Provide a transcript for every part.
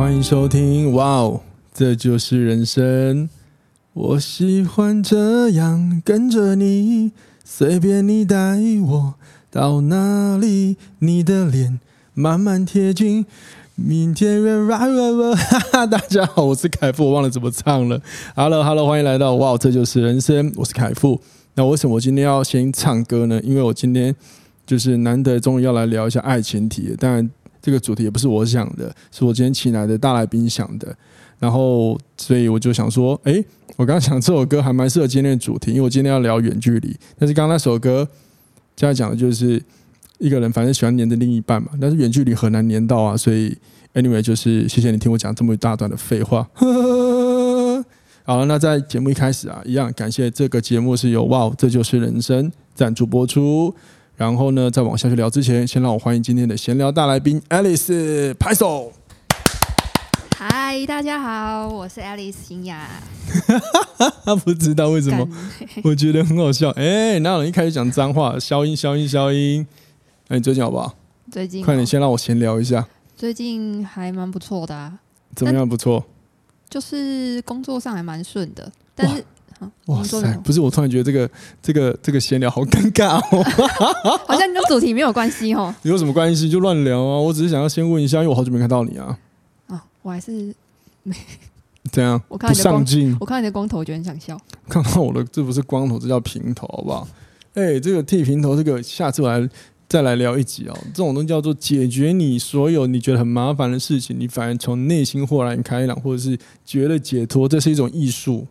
欢迎收听，哇哦，这就是人生。我喜欢这样跟着你，随便你带我到哪里，你的脸慢慢贴近，明天哈哈，大家好，我是凯富，我忘了怎么唱了。Hello，Hello，欢迎来到哇哦，这就是人生。我是凯富。那为什么我今天要先唱歌呢？因为我今天就是难得终于要来聊一下爱情题，但。这个主题也不是我想的，是我今天请来的大来宾想的。然后，所以我就想说，哎，我刚刚想这首歌还蛮适合今天的主题，因为我今天要聊远距离。但是刚刚那首歌，现在讲的就是一个人反正喜欢黏着另一半嘛，但是远距离很难黏到啊。所以，anyway，就是谢谢你听我讲这么一大段的废话。好了，那在节目一开始啊，一样感谢这个节目是由哇，这就是人生赞助播出。然后呢，在往下去聊之前，先让我欢迎今天的闲聊大来宾 Alice，拍手。嗨，大家好，我是 Alice 新雅。他 不知道为什么，我觉得很好笑。哎，哪有人一开始讲脏话？消音，消音，消音。那你最近好不好？最近、哦，快点先让我闲聊一下。最近还蛮不错的啊。怎么样不错？就是工作上还蛮顺的，但是。哇塞！不是，我突然觉得这个这个这个闲聊好尴尬哦，好像跟主题没有关系哦。有什么关系就乱聊啊！我只是想要先问一下，因为我好久没看到你啊。啊，我还是没 怎样。我看你的上镜，我看你的光头，我觉得很想笑。看到我的，这不是光头，这叫平头，好不好？哎、欸，这个剃平头，这个下次我来再来聊一集哦。这种东西叫做解决你所有你觉得很麻烦的事情，你反而从内心豁然开朗，或者是觉得解脱，这是一种艺术。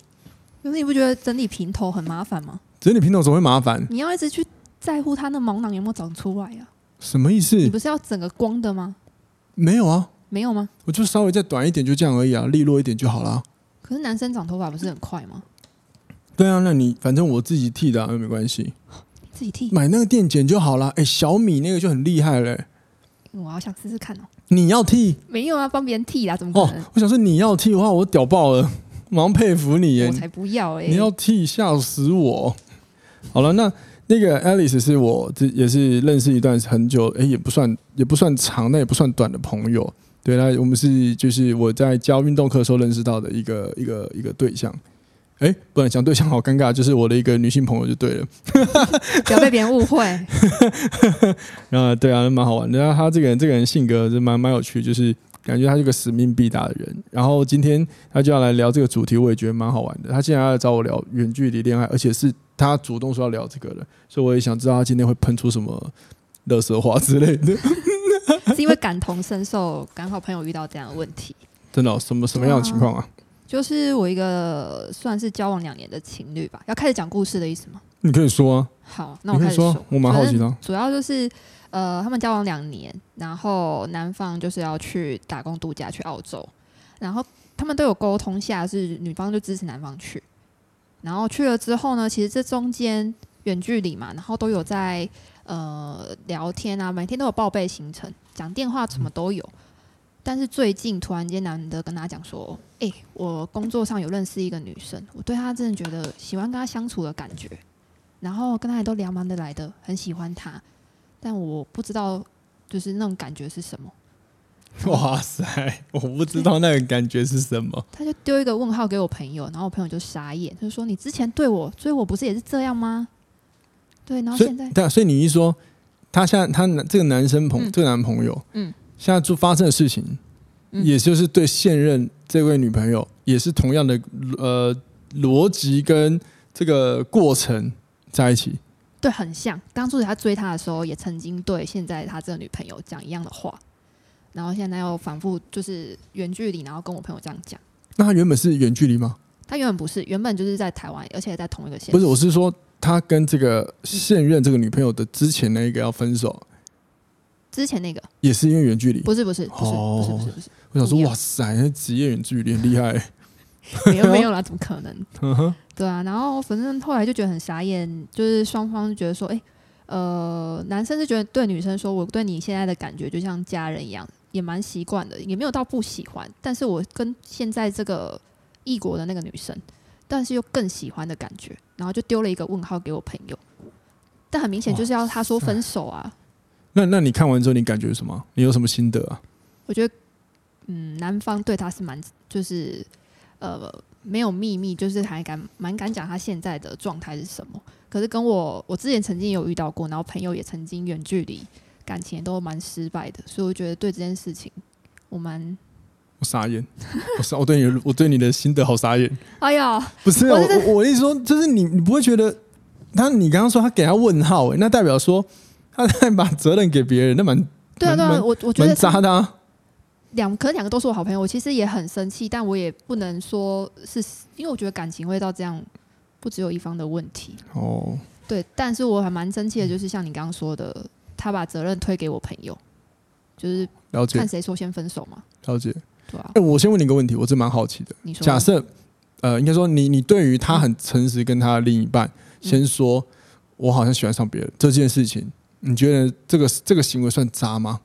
可是你不觉得整理平头很麻烦吗？整理平头怎么会麻烦？你要一直去在乎它的毛囊有没有长出来呀、啊？什么意思？你不是要整个光的吗？没有啊，没有吗？我就稍微再短一点，就这样而已啊，利落一点就好了。可是男生长头发不是很快吗？对啊，那你反正我自己剃的又、啊、没关系，自己剃，买那个电剪就好了。哎、欸，小米那个就很厉害嘞、欸。我好想试试看哦。你要剃？没有啊，帮别人剃啦，怎么可能？哦，我想说你要剃的话，我屌爆了。蛮佩服你耶！我才不要哎！你要替笑死我！好了，那那个 Alice 是我这也是认识一段很久，哎，也不算也不算长，那也不算短的朋友。对，那我们是就是我在教运动课的时候认识到的一个一个一个对象。哎，不然讲对象好尴尬，就是我的一个女性朋友就对了，不要被别人误会。然后对啊，蛮好玩的。然后他这个人这个人性格是蛮蛮有趣，就是。感觉他是个使命必达的人，然后今天他就要来聊这个主题，我也觉得蛮好玩的。他竟然要来找我聊远距离恋爱，而且是他主动说要聊这个的，所以我也想知道他今天会喷出什么垃圾话之类的。是因为感同身受，刚好朋友遇到这样的问题。真的、哦？什么什么样的情况啊？就是我一个算是交往两年的情侣吧。要开始讲故事的意思吗？你可以说啊。好，那我开始说。说我蛮好奇的。主要就是。呃，他们交往两年，然后男方就是要去打工度假去澳洲，然后他们都有沟通下，是女方就支持男方去，然后去了之后呢，其实这中间远距离嘛，然后都有在呃聊天啊，每天都有报备行程，讲电话什么都有，但是最近突然间男的跟他讲说，哎，我工作上有认识一个女生，我对她真的觉得喜欢跟她相处的感觉，然后跟她也都聊蛮得来的，很喜欢她。但我不知道，就是那种感觉是什么。哇塞，我不知道那个感觉是什么。他就丢一个问号给我朋友，然后我朋友就傻眼，他就说：“你之前对我追我不是也是这样吗？”对，然后现在，对啊，所以你一说，他现在他男这个男生朋、嗯、这个男朋友，嗯，现在就发生的事情，嗯、也就是对现任这位女朋友也是同样的呃逻辑跟这个过程在一起。对，很像当初他追他的时候，也曾经对现在他这个女朋友讲一样的话，然后现在又反复就是远距离，然后跟我朋友这样讲。那他原本是远距离吗？他原本不是，原本就是在台湾，而且在同一个县。不是，我是说他跟这个现任这个女朋友的之前那个要分手，之前那个也是因为远距离？不是，不是，不是，不是，不是，不是。我想说，哇塞，那职业远距离很厉害。没有没有啦，怎么可能？对啊，然后反正后来就觉得很傻眼，就是双方就觉得说，哎、欸，呃，男生是觉得对女生说，我对你现在的感觉就像家人一样，也蛮习惯的，也没有到不喜欢。但是我跟现在这个异国的那个女生，但是又更喜欢的感觉，然后就丢了一个问号给我朋友。但很明显就是要他说分手啊。那那你看完之后，你感觉什么？你有什么心得啊？我觉得，嗯，男方对他是蛮就是。呃，没有秘密，就是还敢蛮敢讲他现在的状态是什么。可是跟我，我之前曾经有遇到过，然后朋友也曾经远距离，感情都蛮失败的，所以我觉得对这件事情，我蛮我傻眼，我傻，我对你，我对你的心得好傻眼。哎呀，不是我，我我意思说，就是你，你不会觉得他，你刚刚说他给他问号，哎，那代表说他在把责任给别人，那蛮对啊，对啊，我我觉得蛮渣的啊。两可能两个都是我好朋友，我其实也很生气，但我也不能说是因为我觉得感情会到这样，不只有一方的问题哦。对，但是我还蛮生气的，就是像你刚刚说的，他把责任推给我朋友，就是了解看谁说先分手嘛。了解，对啊。我先问你一个问题，我真蛮好奇的。你说，假设呃，应该说你你对于他很诚实，跟他的另一半、嗯、先说，我好像喜欢上别人这件事情，你觉得这个这个行为算渣吗？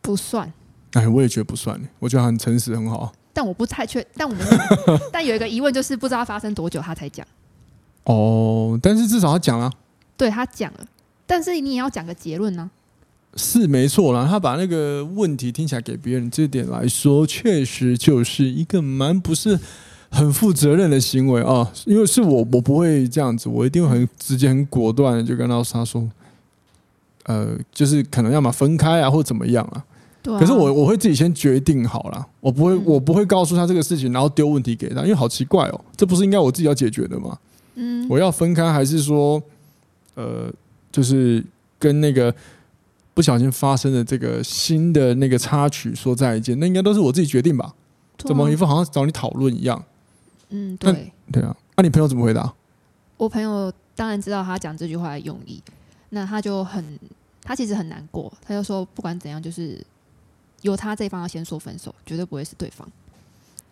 不算，哎，我也觉得不算。我觉得很诚实，很好。但我不太确，但我们，但有一个疑问，就是不知道发生多久他才讲。哦，但是至少他讲了。对，他讲了，但是你也要讲个结论呢、啊。是没错啦，他把那个问题听起来给别人，这点来说，确实就是一个蛮不是很负责任的行为啊。因为是我，我不会这样子，我一定会很直接、很果断的就跟他说。呃，就是可能要么分开啊，或怎么样啊。对啊。可是我我会自己先决定好了，我不会我不会告诉他这个事情，然后丢问题给他，因为好奇怪哦，这不是应该我自己要解决的吗？嗯。我要分开，还是说，呃，就是跟那个不小心发生的这个新的那个插曲说再见？那应该都是我自己决定吧？怎么一副好像找你讨论一样？嗯，对。对啊，那你朋友怎么回答？我朋友当然知道他讲这句话的用意，那他就很。他其实很难过，他就说不管怎样，就是由他这一方要先说分手，绝对不会是对方。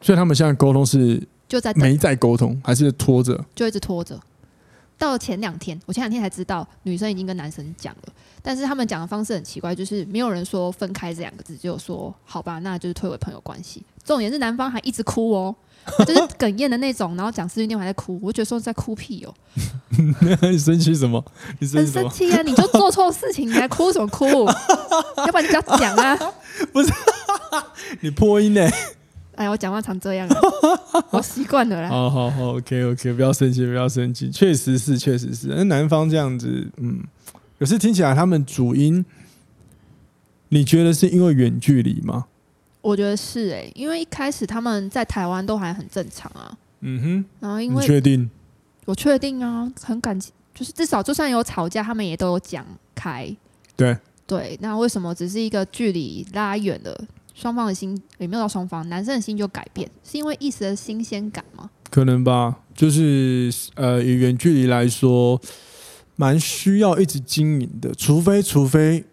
所以他们现在沟通是就在没在沟通，还是拖着？就一直拖着。到了前两天，我前两天才知道女生已经跟男生讲了，但是他们讲的方式很奇怪，就是没有人说分开这两个字，只有说好吧，那就是退为朋友关系。重点是男方还一直哭哦。就是哽咽的那种，然后讲四句电话还在哭，我觉得说在哭屁哦。你生气什么？你生气？很生气啊！你就做错事情，你还哭什么哭？要不然你不要讲啊！不是，你破音呢？哎呀，我讲话常这样啊，我习惯了啦。好好好，OK OK，不要生气，不要生气。确实是，确实是。那男方这样子，嗯，可是听起来他们主音，你觉得是因为远距离吗？我觉得是哎、欸，因为一开始他们在台湾都还很正常啊。嗯哼。然后因为确定，我确定啊，很感激，就是至少就算有吵架，他们也都有讲开。对对，那为什么只是一个距离拉远了，双方的心也没有到双方，男生的心就改变，是因为一时的新鲜感吗？可能吧，就是呃，以远距离来说，蛮需要一直经营的，除非除非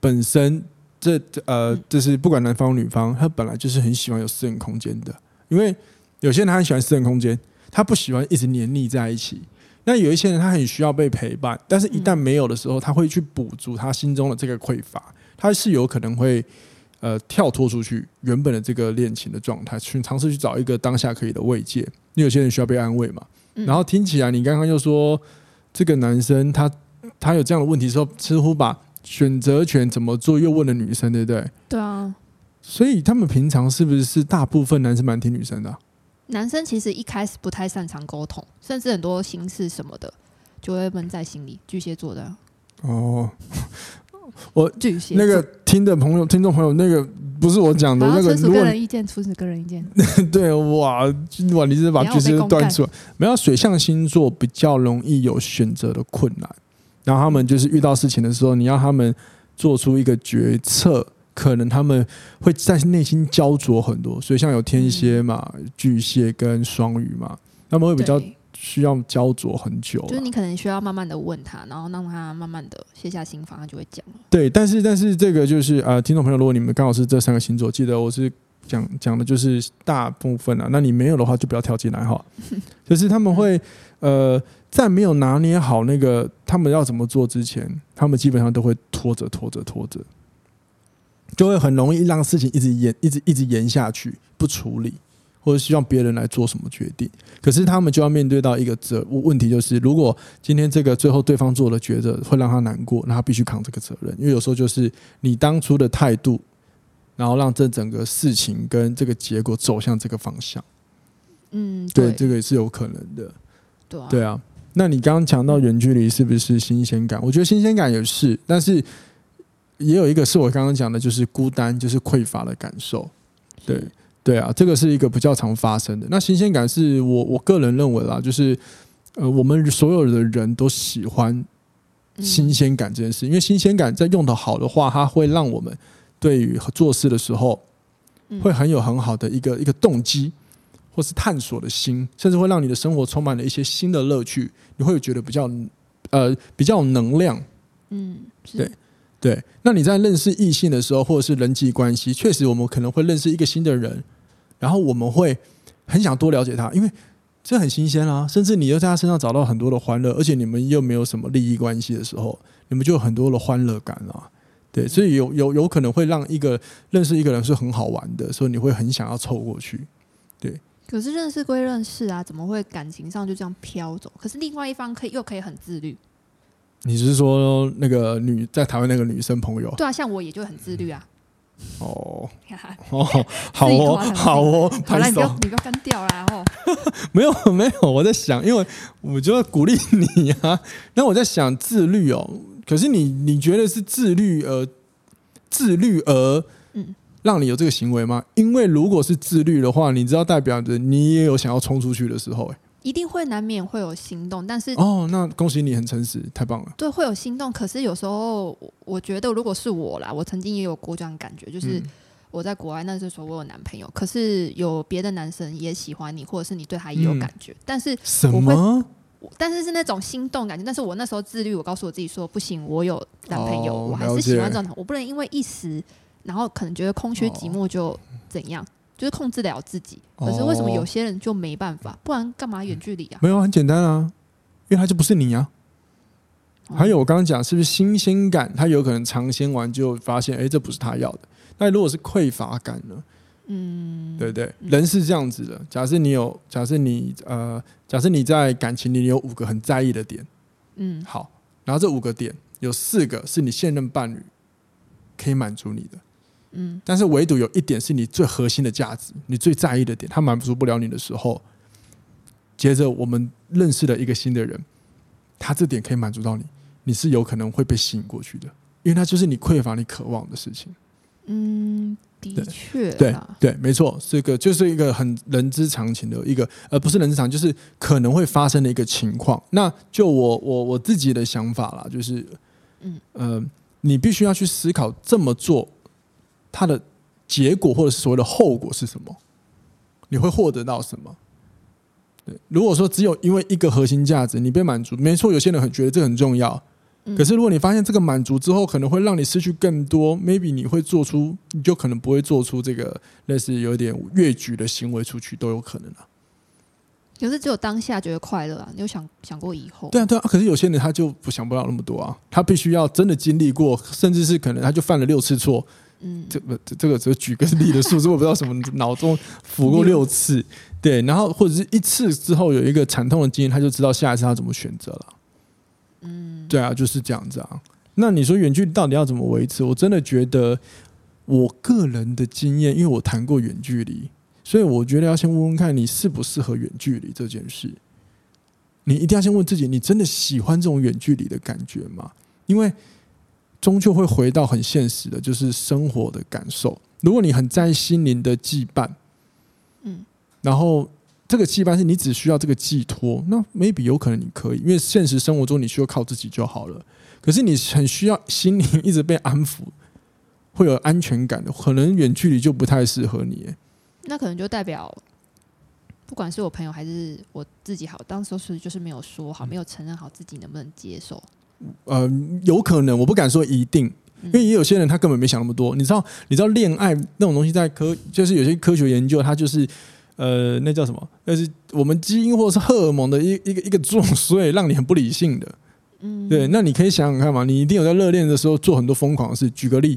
本身。这呃，就是不管男方女方，他本来就是很喜欢有私人空间的。因为有些人他很喜欢私人空间，他不喜欢一直黏腻在一起。那有一些人他很需要被陪伴，但是一旦没有的时候，他会去补足他心中的这个匮乏。他是有可能会呃跳脱出去原本的这个恋情的状态，去尝试去找一个当下可以的慰藉。因为有些人需要被安慰嘛。然后听起来你刚刚又说这个男生他他有这样的问题的时候，似乎把。选择权怎么做？又问了女生，对不对？对啊。所以他们平常是不是是大部分男生蛮听女生的啊？男生其实一开始不太擅长沟通，甚至很多心事什么的就会闷在心里。巨蟹座的啊。哦，我巨蟹那个听的朋友、听众朋友，那个不是我讲的，那个个人意见，出自个人意见。对哇哇，你是把巨蟹断出来？没有，水象星座比较容易有选择的困难。然后他们就是遇到事情的时候，你要他们做出一个决策，可能他们会在内心焦灼很多。所以像有天蝎嘛、巨蟹跟双鱼嘛，他们会比较需要焦灼很久，就是你可能需要慢慢的问他，然后让他慢慢的卸下心防，他就会讲。对，但是但是这个就是呃，听众朋友，如果你们刚好是这三个星座，记得我是讲讲的就是大部分啊，那你没有的话就不要跳进来哈。就是他们会呃，在没有拿捏好那个他们要怎么做之前，他们基本上都会拖着拖着拖着，就会很容易让事情一直延，一直一直延下去，不处理。或者希望别人来做什么决定，可是他们就要面对到一个责问题，就是如果今天这个最后对方做了抉择会让他难过，那他必须扛这个责任，因为有时候就是你当初的态度，然后让这整个事情跟这个结果走向这个方向。嗯，对，这个也是有可能的。对啊，对啊。那你刚刚讲到远距离是不是新鲜感？我觉得新鲜感也是，但是也有一个是我刚刚讲的，就是孤单，就是匮乏的感受。对。对啊，这个是一个比较常发生的。那新鲜感是我我个人认为啦，就是呃，我们所有的人都喜欢新鲜感这件事，因为新鲜感在用的好的话，它会让我们对于做事的时候会很有很好的一个一个动机，或是探索的心，甚至会让你的生活充满了一些新的乐趣，你会觉得比较呃比较有能量。嗯，对。对，那你在认识异性的时候，或者是人际关系，确实我们可能会认识一个新的人。然后我们会很想多了解他，因为这很新鲜啊，甚至你又在他身上找到很多的欢乐，而且你们又没有什么利益关系的时候，你们就有很多的欢乐感啊。对，所以有有有可能会让一个认识一个人是很好玩的，所以你会很想要凑过去。对，可是认识归认识啊，怎么会感情上就这样飘走？可是另外一方可以又可以很自律。你是说那个女在台湾那个女生朋友？对啊，像我也就很自律啊。哦 哦，好哦，好哦，好了，你不要你不要干掉了哦。没有没有，我在想，因为我就要鼓励你啊。那我在想自律哦，可是你你觉得是自律而自律而嗯，让你有这个行为吗？因为如果是自律的话，你知道代表着你也有想要冲出去的时候，哎。一定会难免会有心动，但是哦，那恭喜你很诚实，太棒了。对，会有心动，可是有时候我觉得，如果是我啦，我曾经也有过这样感觉，就是我在国外那时候我有男朋友，可是有别的男生也喜欢你，或者是你对他也有感觉，嗯、但是什么？但是是那种心动感觉，但是我那时候自律，我告诉我自己说不行，我有男朋友，哦、我还是喜欢这种，我不能因为一时，然后可能觉得空虚寂寞就怎样。就是控制得了自己，可是为什么有些人就没办法？不然干嘛远距离啊？没有，很简单啊，因为他就不是你啊。还有我刚刚讲，是不是新鲜感？他有可能尝鲜完就发现，哎，这不是他要的。那如果是匮乏感呢？嗯，对对，人是这样子的。假设你有，假设你呃，假设你在感情里有五个很在意的点，嗯，好，然后这五个点有四个是你现任伴侣可以满足你的。嗯，但是唯独有一点是你最核心的价值，你最在意的点，他满足不了你的时候，接着我们认识了一个新的人，他这点可以满足到你，你是有可能会被吸引过去的，因为他就是你匮乏、你渴望的事情。嗯，的确，对对，没错，这个就是一个很人之常情的一个，而不是人之常，就是可能会发生的一个情况。那就我我我自己的想法啦，就是，嗯呃，你必须要去思考这么做。它的结果或者是所谓的后果是什么？你会获得到什么？对，如果说只有因为一个核心价值你被满足，没错，有些人很觉得这很重要。可是如果你发现这个满足之后可能会让你失去更多，maybe 你会做出，你就可能不会做出这个类似有点越矩的行为出去都有可能啊。可是只有当下觉得快乐啊，你有想想过以后？对啊，对啊。可是有些人他就不想不了那么多啊，他必须要真的经历过，甚至是可能他就犯了六次错。嗯，这个这个只举个例的数字，我不知道什么脑中浮过六次，对，然后或者是一次之后有一个惨痛的经验，他就知道下一次他怎么选择了。嗯，对啊，就是这样子啊。那你说远距离到底要怎么维持？我真的觉得，我个人的经验，因为我谈过远距离，所以我觉得要先问问看你适不适合远距离这件事。你一定要先问自己，你真的喜欢这种远距离的感觉吗？因为。终究会回到很现实的，就是生活的感受。如果你很在意心灵的羁绊，嗯，然后这个羁绊是你只需要这个寄托，那 maybe 有可能你可以，因为现实生活中你需要靠自己就好了。可是你很需要心灵一直被安抚，会有安全感的，可能远距离就不太适合你。那可能就代表不管是我朋友还是我自己好，当时是就是没有说好，没有承认好自己能不能接受。呃，有可能，我不敢说一定，因为也有些人他根本没想那么多。你知道，你知道恋爱那种东西，在科就是有些科学研究，它就是呃，那叫什么？那是我们基因或者是荷尔蒙的一一个一个作祟，让你很不理性的。嗯，对。那你可以想想看嘛，你一定有在热恋的时候做很多疯狂的事。举个例，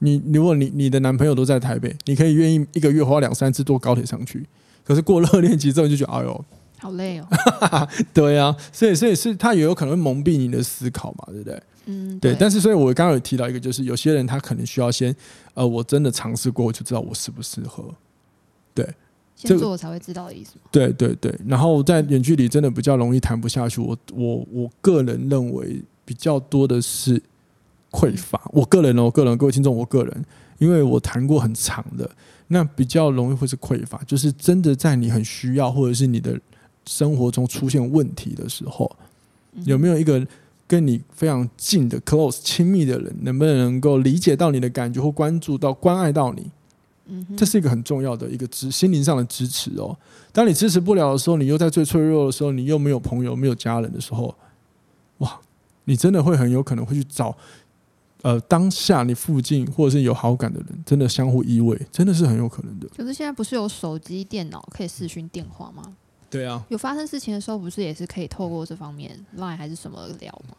你如果你你的男朋友都在台北，你可以愿意一个月花两三次坐高铁上去。可是过热恋期之后，就觉得哎呦，好累哦。对啊，所以所以是他也有可能会蒙蔽你的思考嘛，对不对？嗯，对。但是所以我刚刚有提到一个，就是有些人他可能需要先呃，我真的尝试过，我就知道我适不适合。对，先做才会知道的意思。对对对。然后在远距离真的比较容易谈不下去。我我我个人认为比较多的是匮乏。我个人哦，我个人各位听众，我个人，因为我谈过很长的。那比较容易会是匮乏，就是真的在你很需要，或者是你的生活中出现问题的时候，有没有一个跟你非常近的 close 亲密的人，能不能能够理解到你的感觉或关注到关爱到你？这是一个很重要的一个支心灵上的支持哦。当你支持不了的时候，你又在最脆弱的时候，你又没有朋友、没有家人的时候，哇，你真的会很有可能会去找。呃，当下你附近或者是有好感的人，真的相互依偎，真的是很有可能的。可是现在不是有手机、电脑可以视讯电话吗？对啊，有发生事情的时候，不是也是可以透过这方面 Line 还是什么聊吗？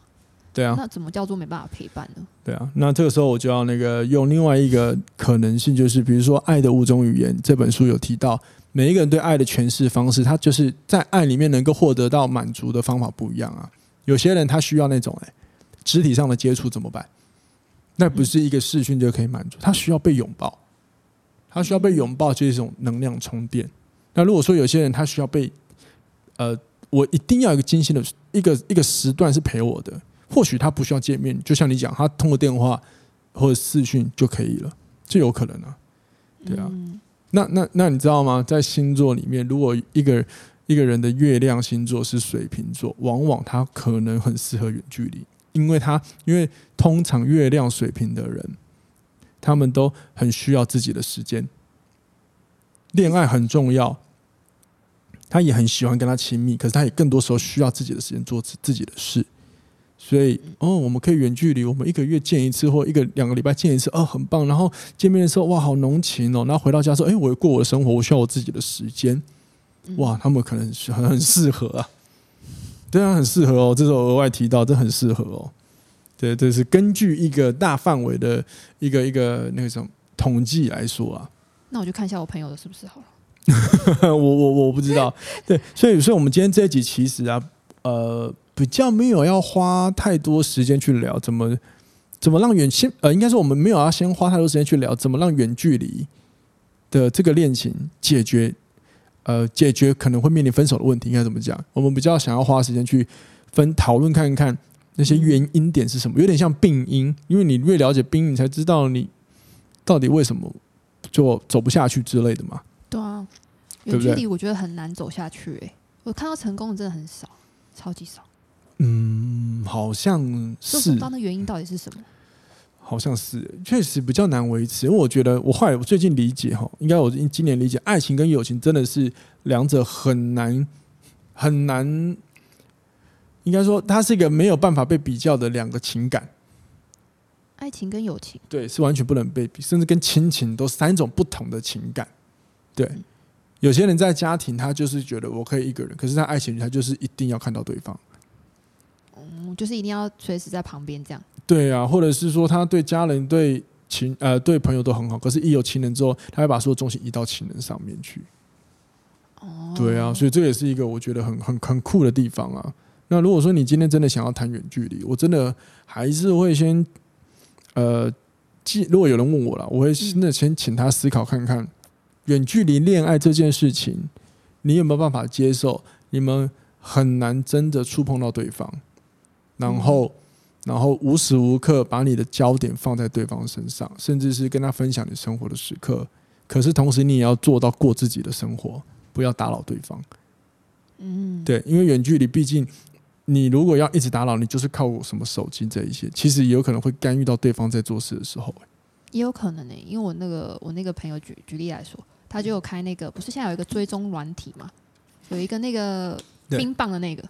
对啊，那怎么叫做没办法陪伴呢？对啊，那这个时候我就要那个用另外一个可能性，就是比如说《爱的五种语言》这本书有提到，每一个人对爱的诠释方式，他就是在爱里面能够获得到满足的方法不一样啊。有些人他需要那种哎，肢体上的接触怎么办？那不是一个视讯就可以满足，他需要被拥抱，他需要被拥抱就是一种能量充电。那如果说有些人他需要被，呃，我一定要一个精心的一个一个时段是陪我的，或许他不需要见面，就像你讲，他通过电话或者视讯就可以了，这有可能啊，对啊。那那那你知道吗？在星座里面，如果一个一个人的月亮星座是水瓶座，往往他可能很适合远距离。因为他，因为通常月亮水瓶的人，他们都很需要自己的时间，恋爱很重要，他也很喜欢跟他亲密，可是他也更多时候需要自己的时间做自自己的事，所以哦，我们可以远距离，我们一个月见一次，或一个两个礼拜见一次，哦，很棒。然后见面的时候，哇，好浓情哦。然后回到家说，哎，我过我的生活，我需要我自己的时间，哇，他们可能很很适合啊。对啊，很适合哦。这是我额外提到，这很适合哦。对，这是根据一个大范围的一个一个那个什么统计来说啊。那我就看一下我朋友的是不是好了。我我我不知道。对，所以所以我们今天这一集其实啊，呃，比较没有要花太多时间去聊怎么怎么让远先呃，应该是我们没有要先花太多时间去聊怎么让远距离的这个恋情解决。呃，解决可能会面临分手的问题，应该怎么讲？我们比较想要花时间去分讨论看看那些原因点是什么，有点像病因，因为你越了解病因，你才知道你到底为什么就走不下去之类的嘛。对啊，远距离我觉得很难走下去，欸，我看到成功的真的很少，超级少。嗯，好像是。不知道那原因到底是什么？好像是，确实比较难维持。因为我觉得，我后来我最近理解哈，应该我今年理解，爱情跟友情真的是两者很难很难，应该说它是一个没有办法被比较的两个情感。爱情跟友情，对，是完全不能被比，甚至跟亲情都三种不同的情感。对，有些人在家庭他就是觉得我可以一个人，可是在爱情里他就是一定要看到对方。嗯，就是一定要随时在旁边这样。对啊，或者是说他对家人、对情呃对朋友都很好，可是一有情人之后，他会把所有重心移到情人上面去。哦，对啊，所以这也是一个我觉得很很很酷的地方啊。那如果说你今天真的想要谈远距离，我真的还是会先呃，既如果有人问我了，我会真的先请他思考看看，远距离恋爱这件事情，你有没有办法接受？你们很难真的触碰到对方，然后。然后无时无刻把你的焦点放在对方身上，甚至是跟他分享你生活的时刻。可是同时，你也要做到过自己的生活，不要打扰对方。嗯，对，因为远距离，毕竟你如果要一直打扰，你就是靠什么手机这一些，其实也有可能会干预到对方在做事的时候。也有可能呢、欸，因为我那个我那个朋友举举例来说，他就有开那个，不是现在有一个追踪软体嘛？有一个那个冰棒的那个。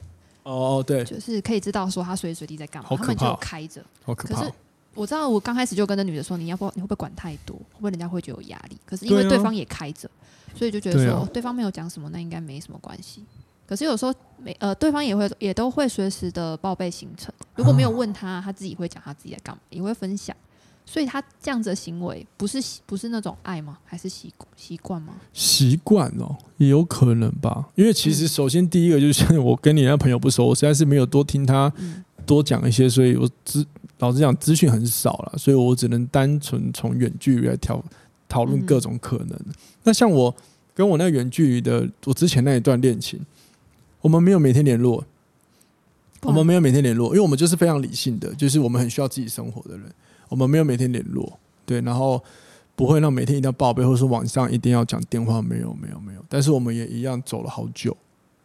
哦，对，就是可以知道说他随时随地在干嘛，他们就开着。好可怕。可是我知道，我刚开始就跟那女的说，你要不你会不会管太多？会不会人家会觉得有压力？可是因为对方也开着，所以就觉得说对方没有讲什么，那应该没什么关系。可是有时候没呃，对方也会也都会随时的报备行程。如果没有问他，他自己会讲他自己在干嘛，也会分享。所以他这样子的行为，不是不是那种爱吗？还是习习惯吗？习惯哦，也有可能吧。因为其实首先第一个就是像我跟你那朋友不熟，我实在是没有多听他多讲一些，所以我资老实讲资讯很少了，所以我只能单纯从远距离来讨讨论各种可能。嗯、那像我跟我那远距离的，我之前那一段恋情，我们没有每天联络，我们没有每天联络，因为我们就是非常理性的，就是我们很需要自己生活的人。我们没有每天联络，对，然后不会让每天一定要报备，或是晚上一定要讲电话，没有，没有，没有。但是我们也一样走了好久，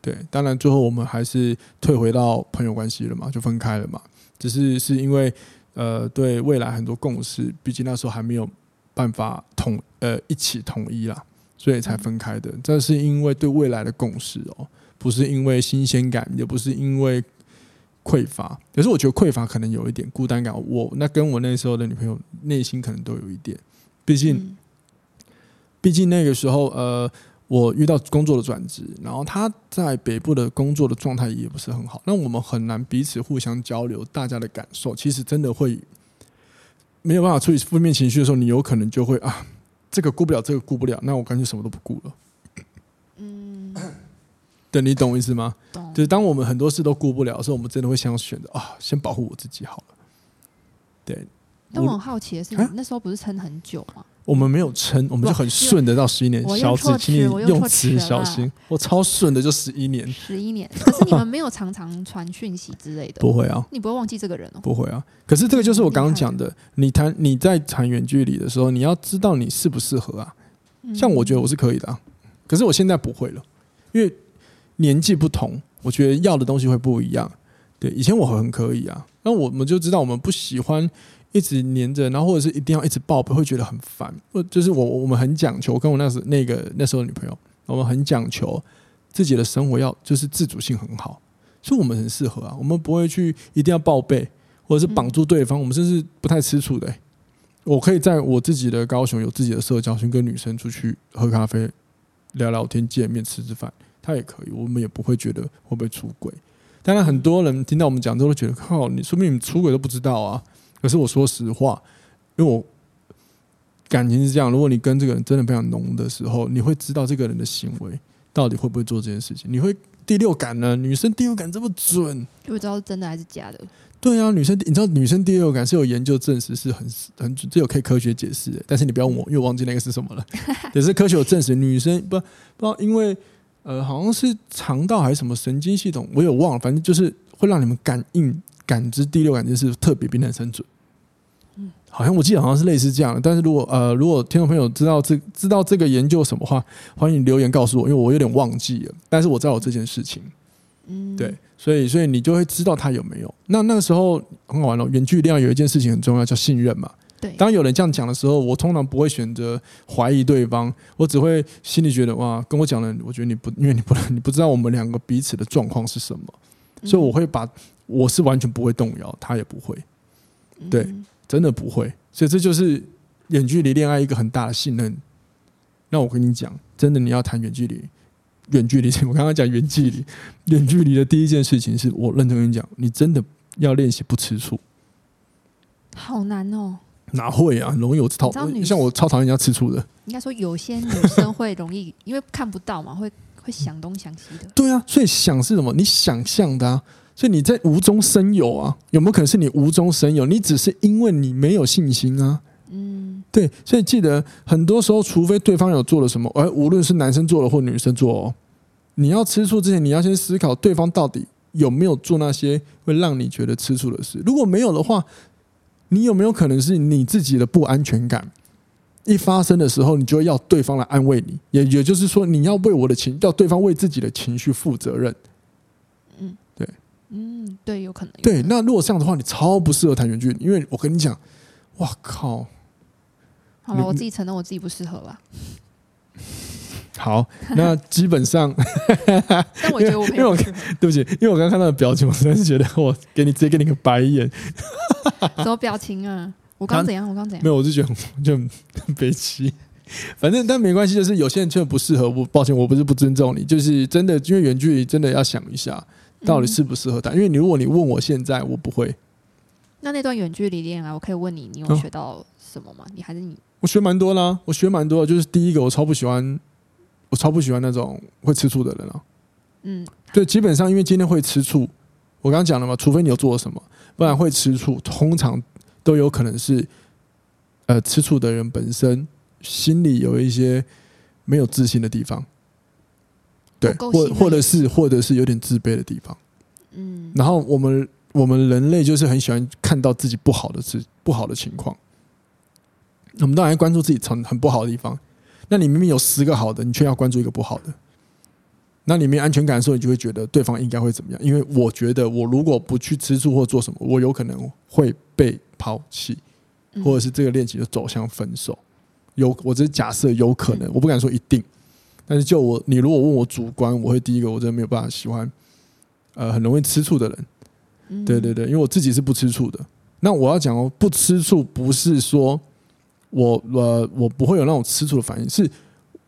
对，当然最后我们还是退回到朋友关系了嘛，就分开了嘛。只是是因为呃，对未来很多共识，毕竟那时候还没有办法统呃一起统一啦，所以才分开的。这是因为对未来的共识哦，不是因为新鲜感，也不是因为。匮乏，可是我觉得匮乏可能有一点孤单感。我那跟我那时候的女朋友内心可能都有一点，毕竟，嗯、毕竟那个时候，呃，我遇到工作的转职，然后她在北部的工作的状态也不是很好，那我们很难彼此互相交流，大家的感受其实真的会没有办法处理负面情绪的时候，你有可能就会啊，这个顾不了，这个顾不了，那我干脆什么都不顾了。嗯。对，你懂我意思吗？懂。就是当我们很多事都顾不了的时候，我们真的会想选择啊，先保护我自己好了。对。但我很好奇的是，你那时候不是撑很久吗？我们没有撑，我们就很顺的到十一年。小子，请你用词小心。我超顺的，就十一年。十一年。可是你们没有常常传讯息之类的？不会啊。你不会忘记这个人哦？不会啊。可是这个就是我刚刚讲的，你谈你在谈远距离的时候，你要知道你适不适合啊。像我觉得我是可以的啊，可是我现在不会了，因为。年纪不同，我觉得要的东西会不一样。对，以前我很可以啊，那我们就知道我们不喜欢一直黏着，然后或者是一定要一直报备，会觉得很烦。我就是我我们很讲求，跟我那时那个那时候的女朋友，我们很讲求自己的生活要就是自主性很好，所以我们很适合啊。我们不会去一定要报备，或者是绑住对方。我们甚至不太吃醋的欸。我可以在我自己的高雄有自己的社交圈，跟女生出去喝咖啡、聊聊天、见面、吃吃饭。他也可以，我们也不会觉得会不会出轨。当然，很多人听到我们讲之后觉得靠，你说不定你出轨都不知道啊。可是我说实话，因为我感情是这样，如果你跟这个人真的非常浓的时候，你会知道这个人的行为到底会不会做这件事情。你会第六感呢？女生第六感这么准，就会知道是真的还是假的。对啊，女生你知道女生第六感是有研究证实是很很准，这有可以科学解释的。但是你不要问我，因为我忘记那个是什么了。也是科学有证实，女生不不知道因为。呃，好像是肠道还是什么神经系统，我也忘了。反正就是会让你们感应、感知第六感，就是特别比男生准。嗯，好像我记得好像是类似这样的。但是如果呃，如果听众朋友知道这知道这个研究什么话，欢迎留言告诉我，因为我有点忘记了。但是我知道有这件事情。嗯，对，所以所以你就会知道他有没有。那那个时候很好玩了，远距离恋爱有一件事情很重要，叫信任嘛。对，当有人这样讲的时候，我通常不会选择怀疑对方，我只会心里觉得哇，跟我讲的，我觉得你不，因为你不能，你不知道我们两个彼此的状况是什么，所以我会把我是完全不会动摇，他也不会，对，真的不会，所以这就是远距离恋爱一个很大的信任。那我跟你讲，真的你要谈远距离，远距离，我刚刚讲远距离，远距离的第一件事情是我认真跟你讲，你真的要练习不吃醋，好难哦。哪会啊？很容易有超，像我超讨厌人家吃醋的。应该说有些女生会容易，因为看不到嘛，会会想东想西的。对啊，所以想是什么？你想象的啊。所以你在无中生有啊？有没有可能是你无中生有？你只是因为你没有信心啊。嗯，对。所以记得很多时候，除非对方有做了什么，而无论是男生做了或女生做哦，你要吃醋之前，你要先思考对方到底有没有做那些会让你觉得吃醋的事。如果没有的话，你有没有可能是你自己的不安全感一发生的时候，你就要对方来安慰你？也也就是说，你要为我的情，要对方为自己的情绪负责任。嗯，对，嗯，对，有可能。对，那如果这样的话，你超不适合谈远距离，因为我跟你讲，哇靠！好了，我自己承认我自己不适合吧。好，那基本上，但我觉得我没有，对不起，因为我刚刚看到的表情，我实在是觉得我给你直接给你个白眼。什么表情啊？我刚怎样？我刚怎样？没有，我就觉得 就很悲戚。反正但没关系，就是有些人确实不适合。我抱歉，我不是不尊重你，就是真的，因为远距离真的要想一下，到底适不适合他。因为你如果你问我现在，我不会。那那段远距离恋爱，我可以问你，你有学到什么吗？你还是你？我学蛮多啦，我学蛮多的。就是第一个，我超不喜欢。我超不喜欢那种会吃醋的人啊！嗯，对，基本上因为今天会吃醋，我刚刚讲了嘛，除非你有做了什么，不然会吃醋，通常都有可能是，呃，吃醋的人本身心里有一些没有自信的地方，对，或或者是或者是有点自卑的地方，嗯，然后我们我们人类就是很喜欢看到自己不好的事、不好的情况，我们当然关注自己很很不好的地方。那你明明有十个好的，你却要关注一个不好的，那你没安全感的时候，你就会觉得对方应该会怎么样？因为我觉得，我如果不去吃醋或做什么，我有可能会被抛弃，或者是这个恋情就走向分手。有，我只是假设有可能，我不敢说一定。但是就我，你如果问我主观，我会第一个，我真的没有办法喜欢，呃，很容易吃醋的人。对对对，因为我自己是不吃醋的。那我要讲哦，不吃醋不是说。我呃，我不会有那种吃醋的反应，是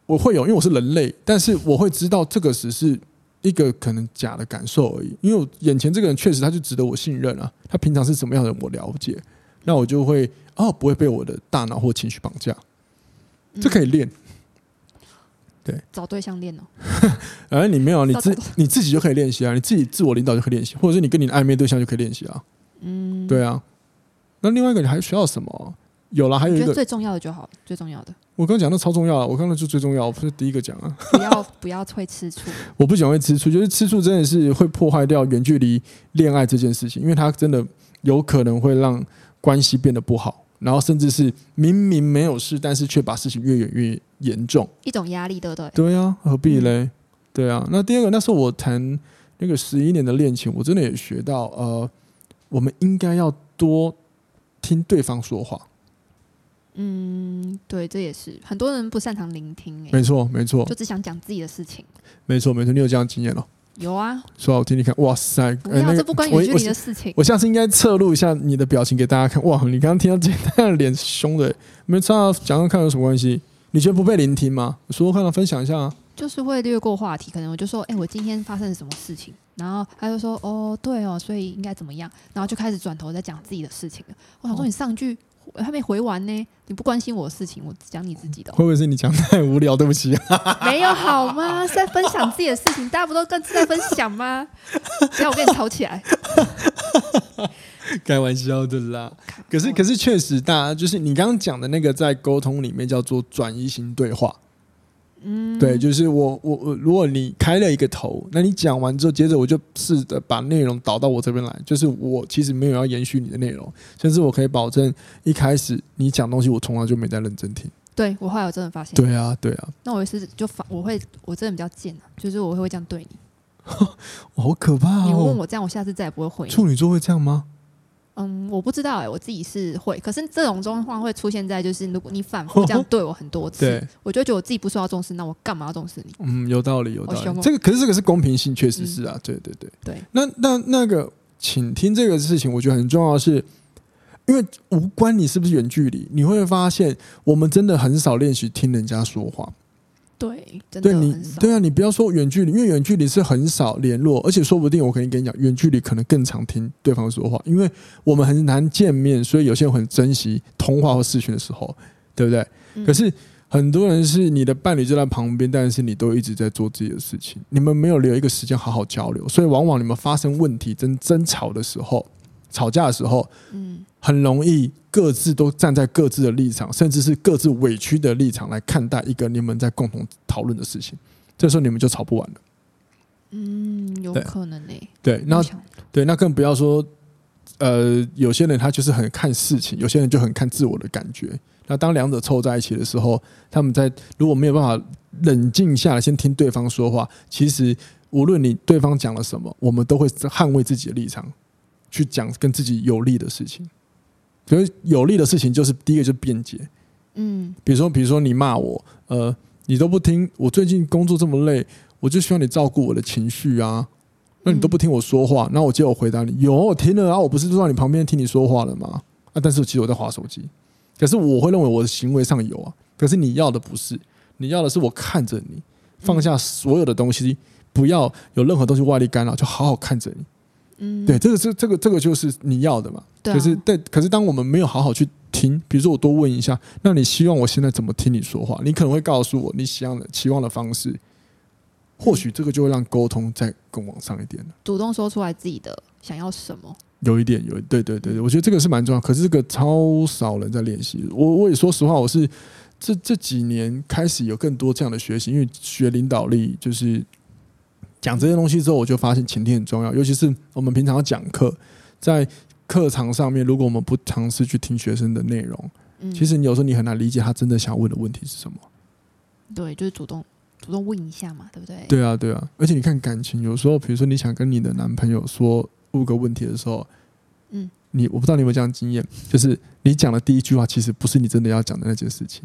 我会有，因为我是人类，但是我会知道这个只是一个可能假的感受而已。因为我眼前这个人确实他就值得我信任啊，他平常是什么样的人我了解，那我就会哦，不会被我的大脑或情绪绑架，这可以练。对，找对象练哦。而 你没有，你自你自己就可以练习啊，你自己自我领导就可以练习，或者是你跟你的暧昧对象就可以练习啊。嗯，对啊。那另外一个你还需要什么？有了，还有一个最重要的就好，最重要的。我刚讲的超重要了，我刚才就最重要，我不是第一个讲啊。不要不要会吃醋，我不喜欢会吃醋，就是吃醋真的是会破坏掉远距离恋爱这件事情，因为它真的有可能会让关系变得不好，然后甚至是明明没有事，但是却把事情越演越严重，一种压力，对不对？对啊，何必嘞？嗯、对啊。那第二个，那时候我谈那个十一年的恋情，我真的也学到，呃，我们应该要多听对方说话。嗯，对，这也是很多人不擅长聆听。欸，没错，没错，就只想讲自己的事情。没错，没错，你有这样的经验哦？有啊，说好听，听看，哇塞，那个，这不关远距离的事情。我，我，我下次应该侧录一下你的表情给大家看。哇，你刚刚听到这样 脸凶的，没差，讲讲看有什么关系？你觉得不被聆听吗？说说看，分享一下啊。就是会略过话题，可能我就说，哎，欸，我今天发生了什么事情？然后他就说，哦，对哦，所以应该怎么样？然后就开始转头在讲自己的事情了。我想说，你上句。我还没回完呢，你不关心我的事情，我只讲你自己的。会不会是你讲太无聊？对不起。没有好吗？是在分享自己的事情，大家不都各自在分享吗？不要我跟你吵起来。开玩笑的啦。可是，可是确实，大家就是你刚刚讲的那个，在沟通里面叫做转移型对话。嗯，对，就是我我我，如果你开了一个头，那你讲完之后，接着我就试着把内容导到我这边来。就是我其实没有要延续你的内容，甚至我可以保证一开始你讲东西，我从来就没在认真听。对，我后来我真的发现。对啊，对啊。那我也是就反，我会我真的比较贱啊，就是我会这样对你。好可怕哦！你问我这样，我下次再也不会回。处女座会这样吗？嗯，我不知道哎、欸，我自己是会，可是这种状况会出现在就是如果你反复这样 对我很多次，对我就觉得我自己不受到重视，那我干嘛要重视你？嗯，有道理，有道理。这个可是这个是公平性，确实是啊，嗯、对对对对。那那那个，请听这个事情，我觉得很重要是因为无关你是不是远距离，你会发现我们真的很少练习听人家说话。对，真的对你对啊，你不要说远距离，因为远距离是很少联络，而且说不定我可以跟你讲，远距离可能更常听对方说话，因为我们很难见面，所以有些人很珍惜通话或视讯的时候，对不对？嗯、可是很多人是你的伴侣就在旁边，但是你都一直在做自己的事情，你们没有留一个时间好好交流，所以往往你们发生问题、争争吵的时候。吵架的时候，嗯，很容易各自都站在各自的立场，甚至是各自委屈的立场来看待一个你们在共同讨论的事情，这时候你们就吵不完了。嗯，有可能呢。对，那对，那更不要说，呃，有些人他就是很看事情，有些人就很看自我的感觉。那当两者凑在一起的时候，他们在如果没有办法冷静下来，先听对方说话，其实无论你对方讲了什么，我们都会捍卫自己的立场。去讲跟自己有利的事情，所以有利的事情就是第一个就是辩解，嗯，比如说比如说你骂我，呃，你都不听。我最近工作这么累，我就希望你照顾我的情绪啊。那你都不听我说话，那我接我回答你，有我听了啊，我不是坐在你旁边听你说话了吗？啊，但是其实我在划手机。可是我会认为我的行为上有啊，可是你要的不是，你要的是我看着你，放下所有的东西，不要有任何东西外力干扰，就好好看着你。嗯，对，这个是这个这个就是你要的嘛。对。可是对，可是当我们没有好好去听，比如说我多问一下，那你希望我现在怎么听你说话？你可能会告诉我你希望的期望的方式。或许这个就会让沟通再更往上一点。主动说出来自己的想要什么，有一点有对对对，我觉得这个是蛮重要。可是这个超少人在练习。我我也说实话，我是这这几年开始有更多这样的学习，因为学领导力就是讲这些东西之后，我就发现倾听很重要。尤其是我们平常要讲课，在课堂上面，如果我们不尝试去听学生的内容，其实你有时候你很难理解他真的想问的问题是什么。对，就是主动。主动问一下嘛，对不对？对啊，对啊。而且你看感情，有时候比如说你想跟你的男朋友说五个问题的时候，嗯，你我不知道你有没有这样经验，就是你讲的第一句话其实不是你真的要讲的那件事情，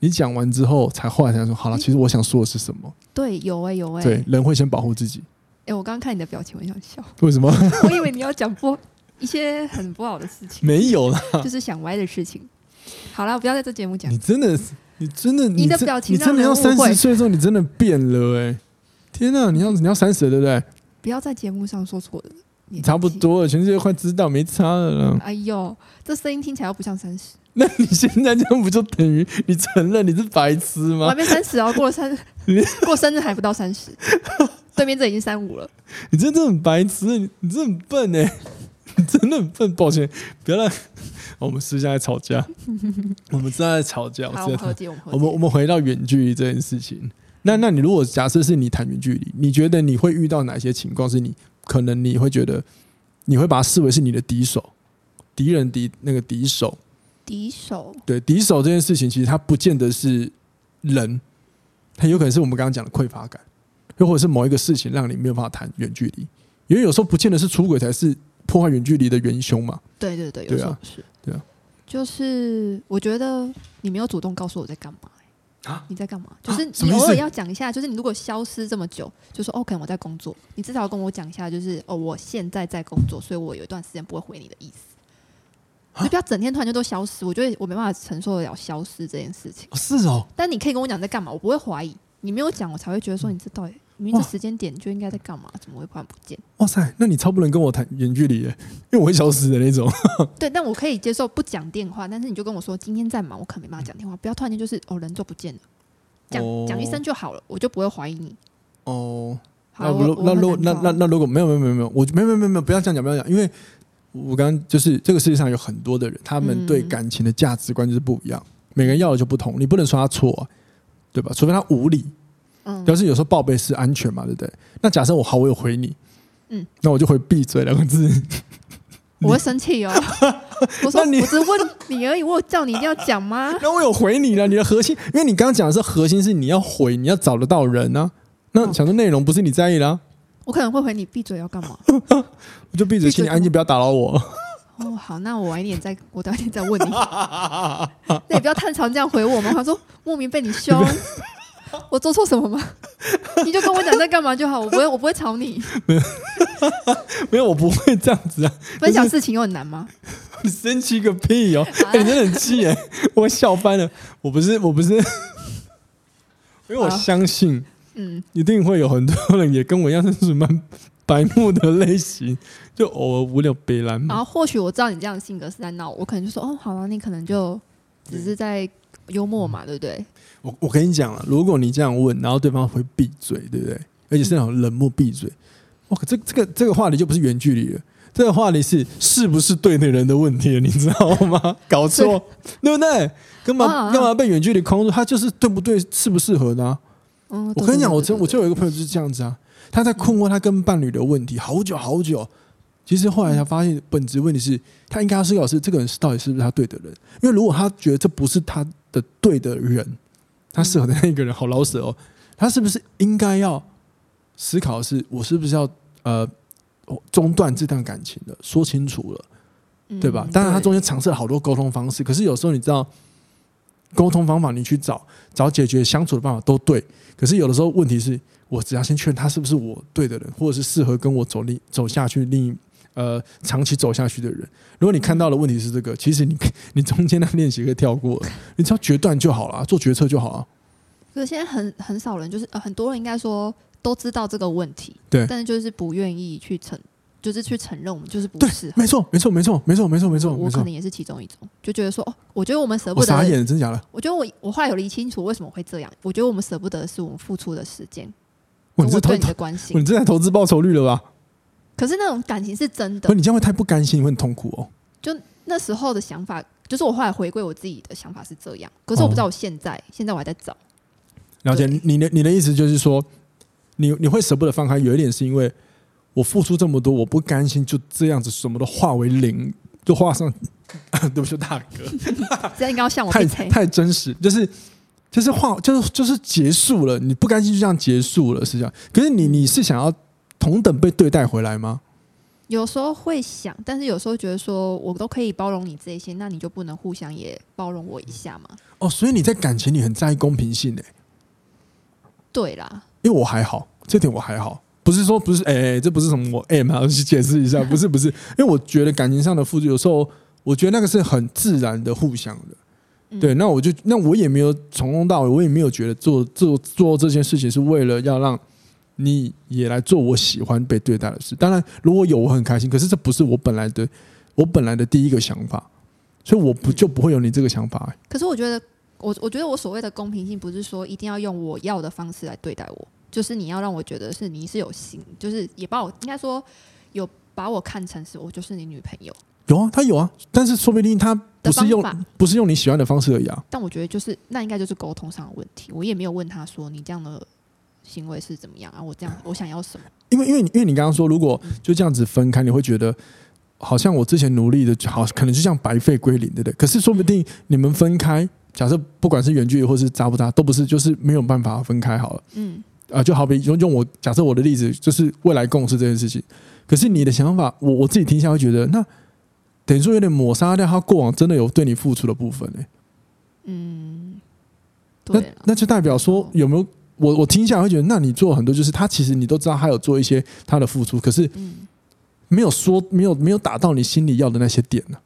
你讲完之后才后来才说好了，其实我想说的是什么？对，有哎、欸，有哎、欸。对，人会先保护自己。哎、欸，我刚刚看你的表情，我想笑。为什么？我以为你要讲不一些很不好的事情。没有啦，就是想歪的事情。好了，不要在这节目讲。你真的是。你真的，你的表情，你真的要三十岁的时候，你真的变了哎、欸！天哪，你要你要三十了，对不对？不要在节目上说错的。差不多了，全世界快知道，没差了啦。哎呦，这声音听起来又不像三十。那你现在这样不就等于你承认你是白痴吗？我还没三十哦，过了三，过生日还不到三十，对面这已经三五了。你真的很白痴，你你真的很笨哎、欸！你真的很笨，抱歉，不要让。我们私下在吵架，我们正在吵架。好，我们和解，我们我们回到远距离这件事情。那那你如果假设是你谈远距离，你觉得你会遇到哪些情况？是你可能你会觉得你会把它视为是你的敌手、敌人、敌那个敌手、敌手。对，敌手这件事情，其实它不见得是人，它有可能是我们刚刚讲的匮乏感，又或者是某一个事情让你没有办法谈远距离。因为有时候不见得是出轨才是破坏远距离的元凶嘛。对对对，有时候是。对啊，就是我觉得你没有主动告诉我在干嘛、欸、啊？你在干嘛？就是你偶尔要讲一下，就是你如果消失这么久，就说 OK，我在工作，你至少要跟我讲一下，就是哦，我现在在工作，所以我有一段时间不会回你的意思。就不要整天突然就都消失，我觉得我没办法承受得了消失这件事情。是哦，但你可以跟我讲在干嘛，我不会怀疑。你没有讲，我才会觉得说你这到底。明明这时间点就应该在干嘛？怎么会突然不见？哇塞，那你超不能跟我谈远距离耶，因为我会消失的那种。对，但我可以接受不讲电话，但是你就跟我说今天在忙，我可能没办法讲电话。不要突然间就是哦人就不见了，讲讲、哦、一声就好了，我就不会怀疑你。哦，好，那那如那那那如果没有没有没有没有，我没有没有没有不要这样讲不要讲，因为我刚刚就是这个世界上有很多的人，他们对感情的价值观就是不一样，每个人要的就不同，你不能说他错、啊，对吧？除非他无理。嗯，要是有时候报备是安全嘛，对不对？那假设我好，我有回你，嗯，那我就回闭嘴两个字，我会生气哦。我说你我只问你而已，我有叫你一定要讲吗？那我有回你了，你的核心，因为你刚刚讲的是核心是你要回，你要找得到人呢、啊。那讲的内容不是你在意的、啊，我可能会回你闭嘴要干嘛？我就闭嘴，请你安静，不要打扰我。哦，好，那我晚一点再，我晚一点再问你。那你不要太常这样回我嘛。他说莫名被你凶。我做错什么吗？你就跟我讲在干嘛就好，我不会，我不会吵你。没有，没有，我不会这样子啊。分享事情有很难吗？你生气个屁哦！欸、你真的很气哎，我笑翻了。我不是，我不是，因为我相信，嗯，一定会有很多人也跟我一样，是蛮白目的类型，就偶尔无聊北烂。然后或许我知道你这样的性格是在闹，我可能就说哦，好了，你可能就只是在幽默嘛，对不对？我我跟你讲了，如果你这样问，然后对方会闭嘴，对不对？而且是那种冷漠闭嘴，哇，这这个这个话题就不是远距离了，这个话题是是不是对的人的问题，你知道吗？搞错，对不对？干嘛干嘛被远距离框住？他就是对不对？适不适合呢？我跟你讲，我真我就有一个朋友就是这样子啊，他在困惑他跟伴侣的问题好久好久，其实后来才发现本质问题是他应该要思考是这个人是到底是不是他对的人，因为如果他觉得这不是他的对的人。他适合的那个人好老舍哦，他是不是应该要思考的是我是不是要呃中断这段感情的？说清楚了，对吧？当然，他中间尝试了好多沟通方式，可是有时候你知道，沟通方法你去找找解决相处的办法都对，可是有的时候问题是我只要先确认他是不是我对的人，或者是适合跟我走另走下去另呃长期走下去的人。如果你看到的问题是这个，其实你 你中间的练习可以跳过，你只要决断就好了，做决策就好了。可是现在很很少人，就是呃很多人应该说都知道这个问题，对，但是就是不愿意去承。就是去承认我们就是不适合，没错，没错，没错，没错，没错，没错。我可能也是其中一种，就觉得说，哦，我觉得我们舍不得。傻眼，真假的？我觉得我我后来有理清楚为什么会这样。我觉得我们舍不得是我们付出的时间，我对你的关心。你这在投资报酬率了吧？可是那种感情是真的。可你这样会太不甘心，会很痛苦哦。就那时候的想法，就是我后来回归我自己的想法是这样。可是我不知道我现在，哦、现在我还在找。了解你的你的意思就是说，你你会舍不得放开，有一点是因为。我付出这么多，我不甘心就这样子什么都化为零，就画上。对不起，大哥，这样应该要向我太太真实，就是就是画就是就是结束了，你不甘心就这样结束了，是这样。可是你你是想要同等被对待回来吗？有时候会想，但是有时候觉得说我都可以包容你这些，那你就不能互相也包容我一下吗？哦，所以你在感情里很在意公平性诶。对啦，因为我还好，这点我还好。不是说不是，哎、欸，这不是什么我 M 啊，我去解释一下，不是不是，因为我觉得感情上的付出，有时候我觉得那个是很自然的、互相的，对。那我就那我也没有从头到尾，我也没有觉得做做做这件事情是为了要让你也来做我喜欢被对待的事。当然，如果有我很开心，可是这不是我本来的，我本来的第一个想法，所以我不就不会有你这个想法、欸。可是我觉得，我我觉得我所谓的公平性，不是说一定要用我要的方式来对待我。就是你要让我觉得是你是有心，就是也把我应该说有把我看成是我就是你女朋友。有啊，他有啊，但是说不定他不是用不是用你喜欢的方式而已啊。但我觉得就是那应该就是沟通上的问题。我也没有问他说你这样的行为是怎么样啊？我这样我想要什么？因为因为因为你刚刚说如果就这样子分开，你会觉得好像我之前努力的好可能就像白费归零，对不对？可是说不定你们分开，假设不管是远距离或是渣不渣，都不是就是没有办法分开好了。嗯。啊，就好比用用我假设我的例子，就是未来共识这件事情。可是你的想法，我我自己听下会觉得，那等于说有点抹杀掉他过往真的有对你付出的部分呢、欸。嗯，对那那就代表说有没有我我听下来会觉得，那你做很多，就是他其实你都知道他有做一些他的付出，可是没有说没有没有打到你心里要的那些点呢、啊？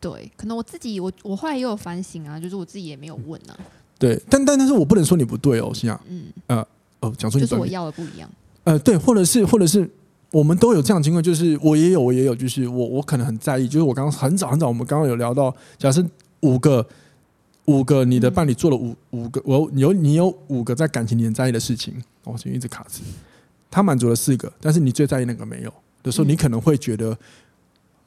对，可能我自己我我后来也有反省啊，就是我自己也没有问啊。对，但但但是我不能说你不对哦，是这样。嗯，呃，哦，讲出你就是我要的不一样。呃，对，或者是或者是我们都有这样的情况，就是我也有，我也有，就是我我可能很在意，就是我刚刚很早很早，我们刚刚有聊到，假设五个五个你的伴侣做了五、嗯、五个，我有你有五个在感情里很在意的事情，哦，就一直卡词，他满足了四个，但是你最在意那个没有的时候，你可能会觉得。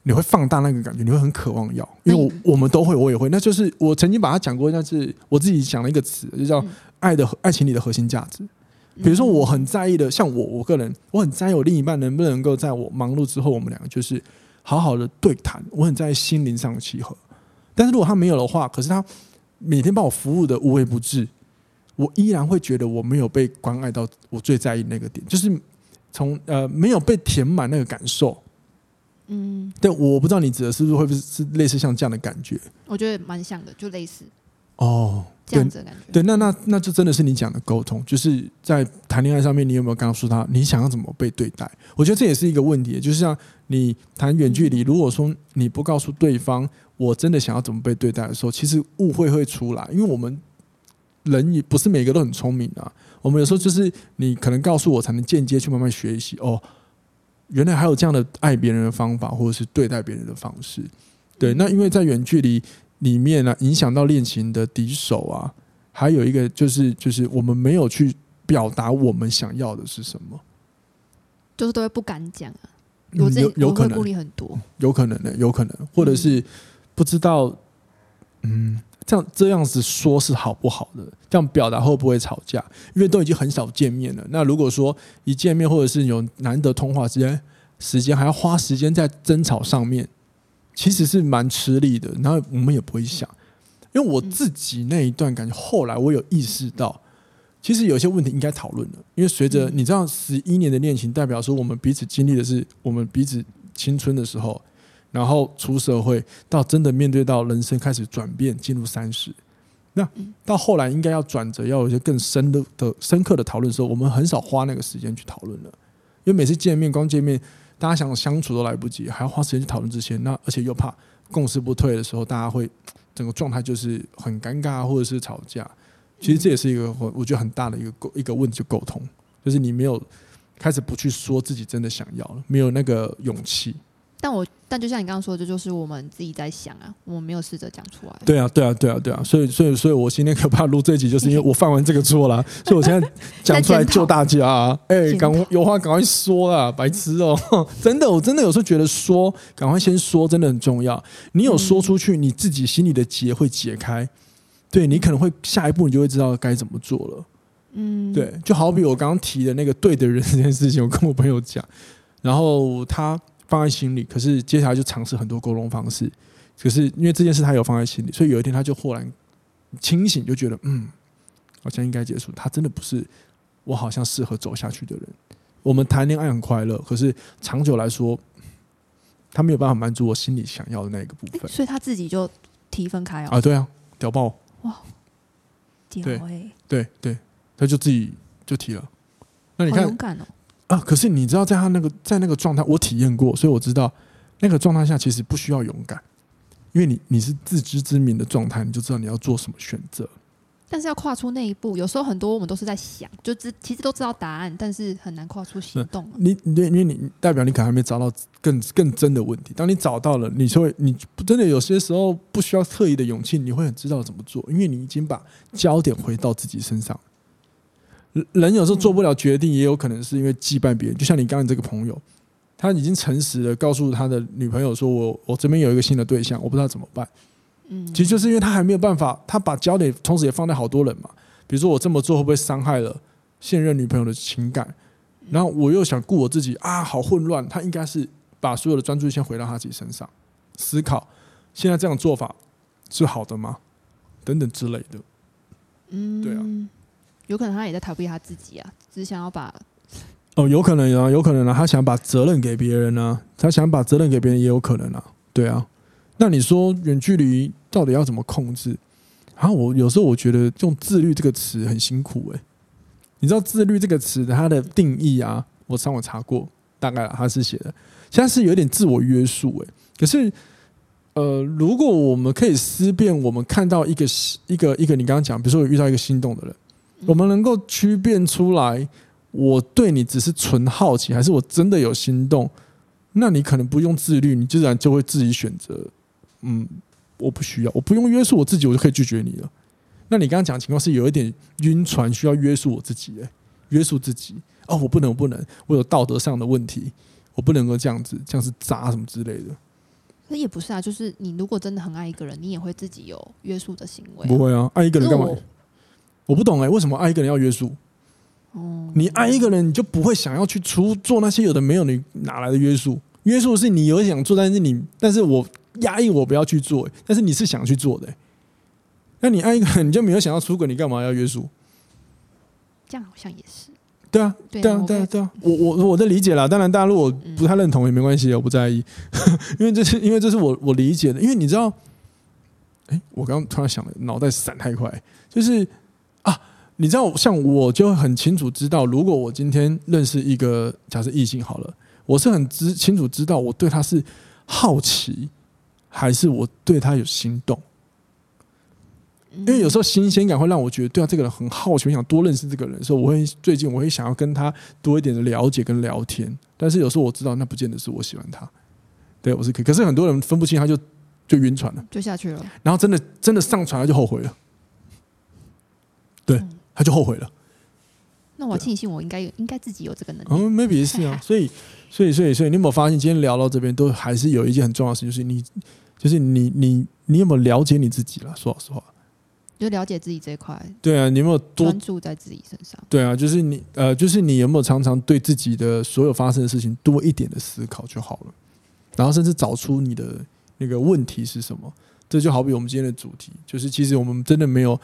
你会放大那个感觉，你会很渴望要，因为我我们都会，我也会。那就是我曾经把它讲过，那是我自己讲了一个词，就叫爱的爱情里的核心价值。比如说，我很在意的，像我我个人，我很在意我另一半能不能够在我忙碌之后，我们两个就是好好的对谈。我很在意心灵上的契合。但是如果他没有的话，可是他每天帮我服务的无微不至，我依然会觉得我没有被关爱到我最在意那个点，就是从呃没有被填满那个感受。嗯，对，我不知道你指的是不是会不会是类似像这样的感觉？我觉得蛮像的，就类似哦，这样子的感觉。对，那那那就真的是你讲的沟通，就是在谈恋爱上面，你有没有告诉他你想要怎么被对待？我觉得这也是一个问题，就是像你谈远距离，如果说你不告诉对方我真的想要怎么被对待的时候，其实误会会出来，因为我们人也不是每个都很聪明啊。我们有时候就是你可能告诉我，才能间接去慢慢学习哦。原来还有这样的爱别人的方法，或者是对待别人的方式，对。那因为在远距离里面呢、啊，影响到恋情的敌手啊，还有一个就是，就是我们没有去表达我们想要的是什么，就是都会不敢讲啊。有这有可能。顾虑很多，有可能的，有可能，或者是不知道，嗯。这样这样子说是好不好的？这样表达会不会吵架？因为都已经很少见面了。那如果说一见面，或者是有难得通话时间，时间还要花时间在争吵上面，其实是蛮吃力的。然后我们也不会想，因为我自己那一段感觉，后来我有意识到，其实有些问题应该讨论的。因为随着你知道，十一年的恋情，代表说我们彼此经历的是我们彼此青春的时候。然后出社会，到真的面对到人生开始转变，进入三十，那到后来应该要转折，要有一些更深的的深刻的讨论的时候，我们很少花那个时间去讨论了，因为每次见面光见面，大家想相处都来不及，还要花时间去讨论这些，那而且又怕共识不退的时候，大家会整个状态就是很尴尬，或者是吵架。其实这也是一个我我觉得很大的一个沟一个问题，就沟通，就是你没有开始不去说自己真的想要了，没有那个勇气。但我但就像你刚刚说的，这就是我们自己在想啊，我们没有试着讲出来。对啊，对啊，对啊，对啊，所以所以所以我今天可怕录这一集，就是因为我犯完这个错了，所以我现在 讲出来救大家啊！哎，赶有话赶快说啊，白痴哦！真的，我真的有时候觉得说赶快先说真的很重要。你有说出去，你自己心里的结会解开。对，你可能会下一步你就会知道该怎么做了。嗯，对，就好比我刚刚提的那个对的人这件事情，我跟我朋友讲，然后他放在心里，可是接下来就尝试很多沟通方式，可是因为这件事他有放在心里，所以有一天他就忽然清醒，就觉得嗯，好像应该结束。他真的不是我好像适合走下去的人。我们谈恋爱很快乐，可是长久来说，他没有办法满足我心里想要的那个部分，所以他自己就提分开啊，对啊，屌爆。哇，对对对，他就自己就提了。那你看，勇敢哦啊！可是你知道，在他那个在那个状态，我体验过，所以我知道那个状态下其实不需要勇敢，因为你你是自知之明的状态，你就知道你要做什么选择。但是要跨出那一步，有时候很多我们都是在想，就知其实都知道答案，但是很难跨出行动。你你因为你代表你可能还没找到更更真的问题。当你找到了，你就会你真的有些时候不需要特意的勇气，你会很知道怎么做，因为你已经把焦点回到自己身上。人有时候做不了决定，也有可能是因为羁绊别人。就像你刚刚这个朋友，他已经诚实的告诉他的女朋友说：“我我这边有一个新的对象，我不知道怎么办。”嗯，其实就是因为他还没有办法，他把焦点同时也放在好多人嘛。比如说我这么做会不会伤害了现任女朋友的情感？然后我又想顾我自己啊，好混乱。他应该是把所有的专注力先回到他自己身上，思考现在这样做法是好的吗？等等之类的。嗯，对啊，有可能他也在逃避他自己啊，只想要把哦，有可能啊，有可能啊，他想把责任给别人啊，他想把责任给别人也有可能啊，对啊。那你说远距离到底要怎么控制？啊，我有时候我觉得用“自律”这个词很辛苦诶。你知道“自律”这个词它的定义啊？我上网查过，大概它是写的，现在是有点自我约束诶。可是，呃，如果我们可以思辨，我们看到一个一个一个你刚刚讲，比如说我遇到一个心动的人，我们能够区辨出来，我对你只是纯好奇，还是我真的有心动？那你可能不用自律，你自然就会自己选择。嗯，我不需要，我不用约束我自己，我就可以拒绝你了。那你刚刚讲的情况是有一点晕船，需要约束我自己，哎，约束自己哦，我不能，我不能，我有道德上的问题，我不能够这样子，这样是渣什么之类的。那也不是啊，就是你如果真的很爱一个人，你也会自己有约束的行为啊。不会啊，爱一个人干嘛？我，不懂哎，为什么爱一个人要约束？哦，你爱一个人，你就不会想要去出做那些有的没有，你哪来的约束？约束是你有想做，但是你，但是我。压抑我不要去做，但是你是想去做的。那你爱一个人，你就没有想要出轨，你干嘛要约束？这样好像也是。对啊，对啊，对啊，对啊。我我我的理解啦，当然大家如果不太认同也没关系，我不在意，因为这是因为这是我我理解的。因为你知道，哎，我刚刚突然想了，脑袋闪太快，就是啊，你知道，像我就很清楚知道，如果我今天认识一个假设异性好了，我是很知清楚知道我对他是好奇。还是我对他有心动，因为有时候新鲜感会让我觉得对啊，这个人很好奇，我想多认识这个人，所以我会最近我会想要跟他多一点的了解跟聊天。但是有时候我知道那不见得是我喜欢他，对我是可以，可是很多人分不清，他就就晕船了，就下去了，然后真的真的上船了就后悔了，对，他就后悔了。那我庆幸我应该有，应该自己有这个能力。嗯，maybe 是啊，所以，所以，所以，所以，你有没有发现，今天聊到这边，都还是有一件很重要的事，就是你，就是你，你，你有没有了解你自己了？说老实话，就了解自己这一块。对啊，你有没有多专注在自己身上？对啊，就是你，呃，就是你有没有常常对自己的所有发生的事情多一点的思考就好了，然后甚至找出你的那个问题是什么。这就好比我们今天的主题，就是其实我们真的没有。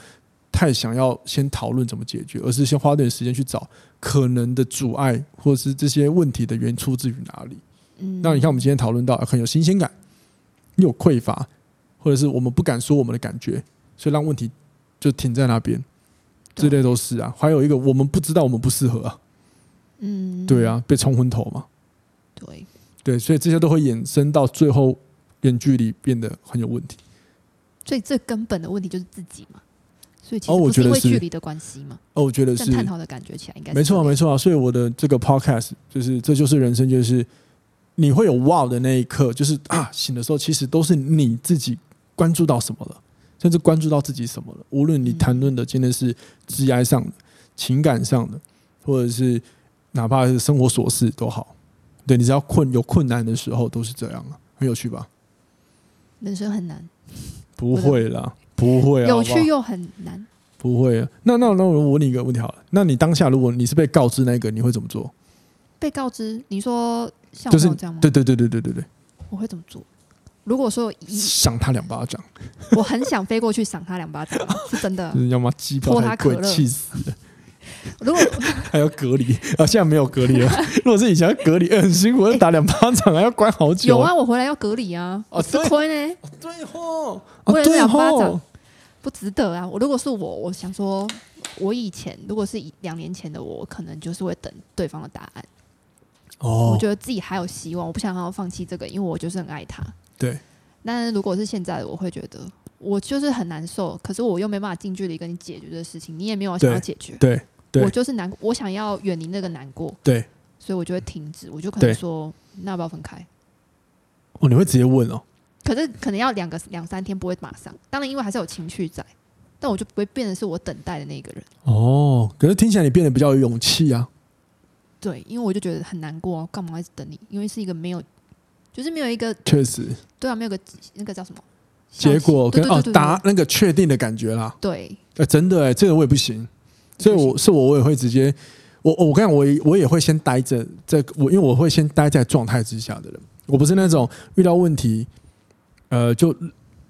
太想要先讨论怎么解决，而是先花点时间去找可能的阻碍，或者是这些问题的源出自于哪里。嗯，那你看我们今天讨论到很有新鲜感，你有匮乏，或者是我们不敢说我们的感觉，所以让问题就停在那边，这类都是啊。还有一个，我们不知道我们不适合啊。嗯，对啊，被冲昏头嘛。对对，所以这些都会衍生到最后，远距离变得很有问题。所以最根本的问题就是自己嘛。所以其实不是因为距离的关系嘛。哦，我觉得是。探讨的感觉起来应该没错啊，没错啊。所以我的这个 podcast 就是这就是人生，就是你会有 wow 的那一刻，就是啊醒的时候，其实都是你自己关注到什么了，甚至关注到自己什么了。无论你谈论的今天是职业上的、情感上的，或者是。哪怕是生活琐事都好，对，你只要困有困难的时候都是这样啊，很有趣吧？人生很难，不会啦，不会啊，有趣又很难，不会啊。那那那我问你一个问题好了，那你当下如果你是被告知那个，你会怎么做？被告知，你说像我这样吗？就是、对对对对对对对，我会怎么做？如果说赏他两巴掌，我很想飞过去赏他两巴掌，是真的，要么鸡泡太贵，气死了。如果 还要隔离啊，现在没有隔离了。如果是以前要隔离，很辛苦，要打两巴掌，还要关好久。有啊，我回来要隔离啊。哦，吃亏呢？对吼，为了两巴掌不值得啊。我如果是我，我想说，我以前如果是两年前的我，可能就是会等对方的答案。哦，我觉得自己还有希望，我不想要放弃这个，因为我就是很爱他。对。但是如果是现在的，我会觉得我就是很难受，可是我又没办法近距离跟你解决这个事情，你也没有想要解决。对。我就是难，我想要远离那个难过，对，所以我就会停止，我就可能说，那要不要分开？哦，你会直接问哦？可是可能要两个两三天，不会马上。当然，因为还是有情绪在，但我就不会变成是我等待的那个人。哦，可是听起来你变得比较有勇气啊。对，因为我就觉得很难过，干嘛一直等你？因为是一个没有，就是没有一个确实，对啊，没有个那个叫什么结果跟哦答那个确定的感觉啦。对，哎，真的哎，这个我也不行。所以我是我，我也会直接，我我跟你讲，我我也会先待着，在我因为我会先待在状态之下的人，我不是那种遇到问题，呃，就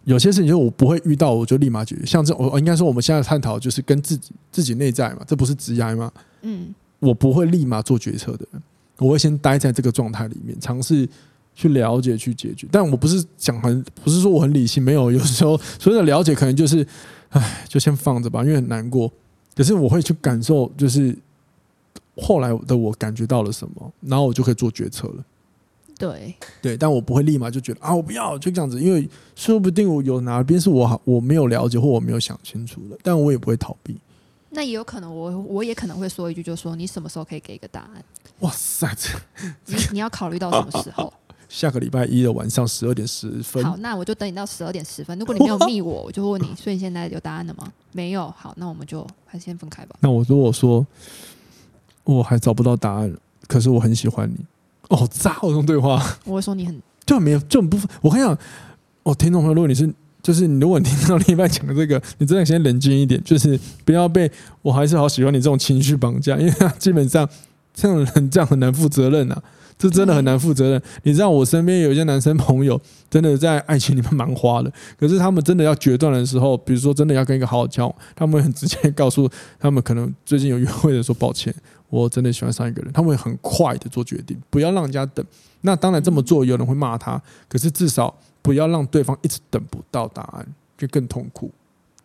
有些事情就我不会遇到，我就立马解决。像这，我应该说我们现在探讨就是跟自己自己内在嘛，这不是职涯吗？嗯，我不会立马做决策的人，我会先待在这个状态里面，尝试去了解、去解决。但我不是讲很，不是说我很理性，没有，有时候所谓的了解可能就是，唉，就先放着吧，因为很难过。可是我会去感受，就是后来的我感觉到了什么，然后我就可以做决策了。对对，但我不会立马就觉得啊，我不要就这样子，因为说不定我有哪边是我我没有了解或我没有想清楚的，但我也不会逃避。那也有可能我，我我也可能会说一句，就是说你什么时候可以给一个答案？哇塞，这你你要考虑到什么时候？下个礼拜一的晚上十二点十分。好，那我就等你到十二点十分。如果你没有密我，我就会问你，所以你现在有答案了吗？没有。好，那我们就还先分开吧。那我如果说我还找不到答案，可是我很喜欢你，哦，渣！这种对话，我会说你很 就很没有就很不。我跟你讲，哦，听众朋友，如果你是就是你，如果你听到另一半讲的这个，你真的先冷静一点，就是不要被我还是好喜欢你这种情绪绑架，因为基本上这种人这样很难负责任啊。这真的很难负责任。你知道，我身边有一些男生朋友，真的在爱情里面蛮花的。可是他们真的要决断的时候，比如说真的要跟一个好好交往，他们会很直接告诉他们，可能最近有约会的说抱歉，我真的喜欢上一个人。他们会很快的做决定，不要让人家等。那当然这么做，有人会骂他，可是至少不要让对方一直等不到答案，就更痛苦。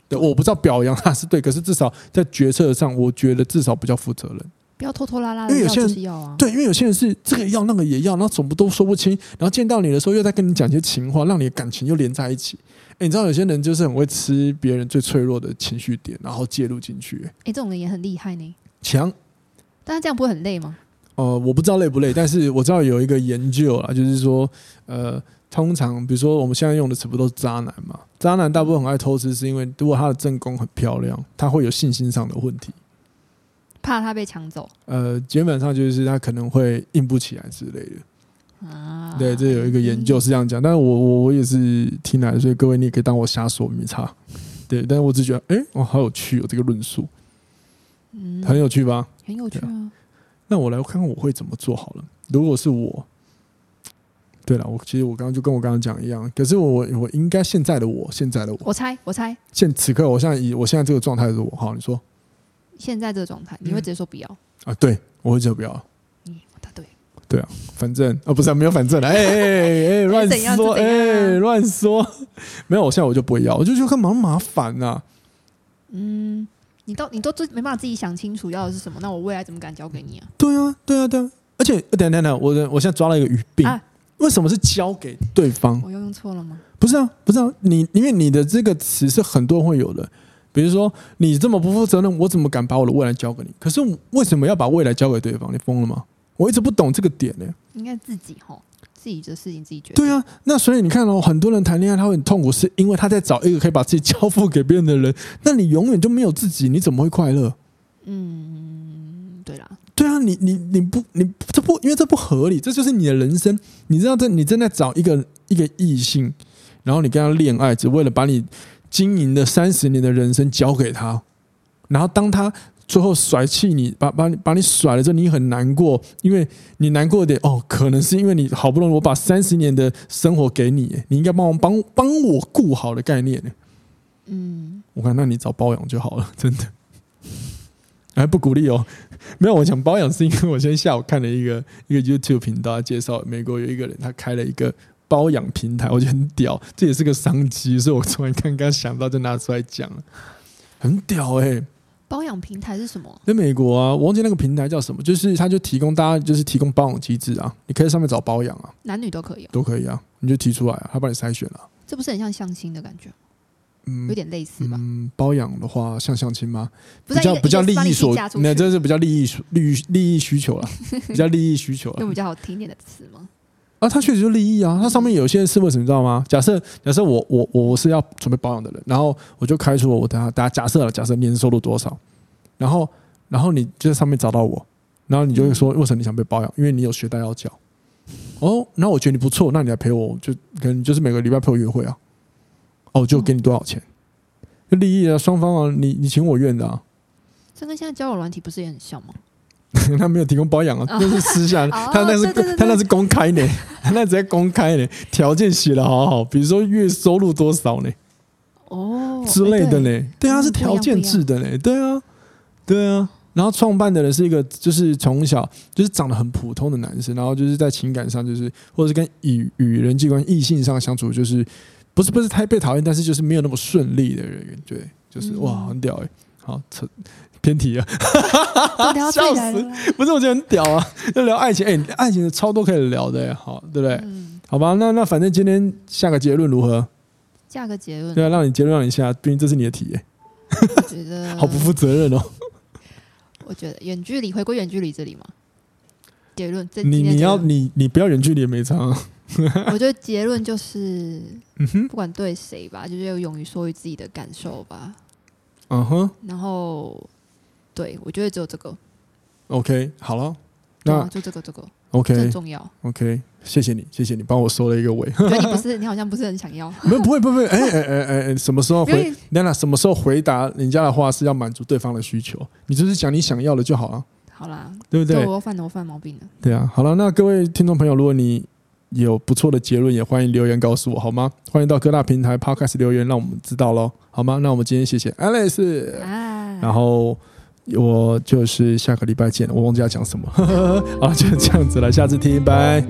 对，我不知道表扬他是对，可是至少在决策上，我觉得至少比较负责任。不要拖拖拉拉的，因为有些人要啊，对，因为有些人是这个要那个也要，然后怎么都说不清，然后见到你的时候又在跟你讲一些情话，让你的感情又连在一起。哎，你知道有些人就是很会吃别人最脆弱的情绪点，然后介入进去。哎，这种人也很厉害呢。强，但是这样不会很累吗？呃，我不知道累不累，但是我知道有一个研究啊，就是说，呃，通常比如说我们现在用的词不都是渣男嘛？渣男大部分很爱偷吃，是因为如果他的正宫很漂亮，他会有信心上的问题。怕他被抢走，呃，基本上就是他可能会硬不起来之类的啊。对，这有一个研究是这样讲，但是我我我也是听来的，所以各位你也可以当我瞎说没差。对，但是我只觉得，哎、欸，哇，好有趣哦，这个论述，嗯，很有趣吧？很有趣啊，啊。那我来看看我会怎么做好了。如果是我，对了，我其实我刚刚就跟我刚刚讲一样，可是我我应该现在的我，现在的我，我猜我猜，现此刻我现在以我现在这个状态的我，好，你说。现在这个状态，你会直接说不要、嗯、啊？对，我会直接不要。嗯，答对。对啊，反正啊、哦，不是、啊、没有反正的，哎哎哎，乱、说，哎，乱、欸、说，没有，我现在我就不会要，我就觉得干嘛麻烦呐、啊？嗯，你都你都没办法自己想清楚要的是什么，那我未来怎么敢交给你啊？对啊，对啊，对啊，而且等等等，我我现在抓了一个语病。啊为什么是交给对方？我又用错了吗？不是啊，不是啊，你因为你的这个词是很多人会有的，比如说你这么不负责任，我怎么敢把我的未来交给你？可是为什么要把未来交给对方？你疯了吗？我一直不懂这个点呢。应该自己吼，自己的事情自己决定。对啊，那所以你看哦，很多人谈恋爱他会很痛苦，是因为他在找一个可以把自己交付给别人的人。那你永远就没有自己，你怎么会快乐？嗯，对啦。对啊，你你你不你这不因为这不合理，这就是你的人生。你知道，这你正在找一个一个异性，然后你跟他恋爱，只为了把你经营的三十年的人生交给他。然后当他最后甩弃你，把把你把你甩了之后，你很难过，因为你难过点哦，可能是因为你好不容易我把三十年的生活给你，你应该帮我帮帮我顾好的概念。嗯，我看那你找包养就好了，真的。还不鼓励哦，没有，我想包养是因为我今天下午看了一个一个 YouTube 频道介绍，美国有一个人他开了一个包养平台，我觉得很屌，这也是个商机，所以我突然刚刚想到就拿出来讲了，很屌哎、欸！包养平台是什么？在美国啊，我忘记那个平台叫什么，就是他就提供大家就是提供包养机制啊，你可以在上面找包养啊，男女都可以、哦，都可以啊，你就提出来啊，他帮你筛选了、啊，这不是很像相亲的感觉？嗯有点类似吧。嗯，包养的话像相亲吗？比较比较利益所，那这是比较利益利益利益需求了，比较利益需求了。用比较好听点的词吗？啊，它确实就利益啊。它上面有些是为什么你知道吗？假设假设我我我是要准备保养的人，然后我就开出了我等下大家假设了，假设年收入多少，然后然后你就在上面找到我，然后你就会说为什么你想被包养？因为你有学贷要缴。哦，那我觉得你不错，那你来陪我，就可能就是每个礼拜陪我约会啊。哦，就给你多少钱？就利益啊，双方啊，你你情我愿的啊。这跟现在交友软体不是也很像吗？他没有提供保养啊，那是私下，他那是他那是公开的，他那直接公开的，条件写的好好，比如说月收入多少呢？哦，之类的呢？对啊，是条件制的呢。对啊，对啊。然后创办的人是一个，就是从小就是长得很普通的男生，然后就是在情感上，就是或者是跟与与人际关系异性上相处，就是。不是不是太被讨厌，但是就是没有那么顺利的人，对，就是哇，很屌哎、欸，好扯偏题了，笑死！不是我觉得很屌啊，要聊爱情，哎、欸，爱情的超多可以聊的、欸，好，对不对？嗯、好吧，那那反正今天下个结论如何？下个结论，对啊，让你结论让你下，毕竟这是你的题、觉得 好不负责任哦。我觉得远距离回归远距离这里嘛，结论，你你要你你不要远距离也没差、啊。我觉得结论就是，嗯不管对谁吧，就是要勇于说于自己的感受吧。嗯哼。然后，对我觉得只有这个。OK，好了，那就这个这个 OK 很重要。OK，谢谢你，谢谢你帮我收了一个尾。你不是，你好像不是很想要。没有，不会，不会。哎哎哎哎，什么时候回？娜娜，什么时候回答人家的话是要满足对方的需求？你就是讲你想要的就好了。好啦，对不对？我犯了，我犯毛病了。对啊，好了，那各位听众朋友，如果你有不错的结论，也欢迎留言告诉我，好吗？欢迎到各大平台 Podcast 留言，让我们知道喽，好吗？那我们今天谢谢 Alice，然后我就是下个礼拜见，我忘记要讲什么，好，就这样子了，下次听，拜。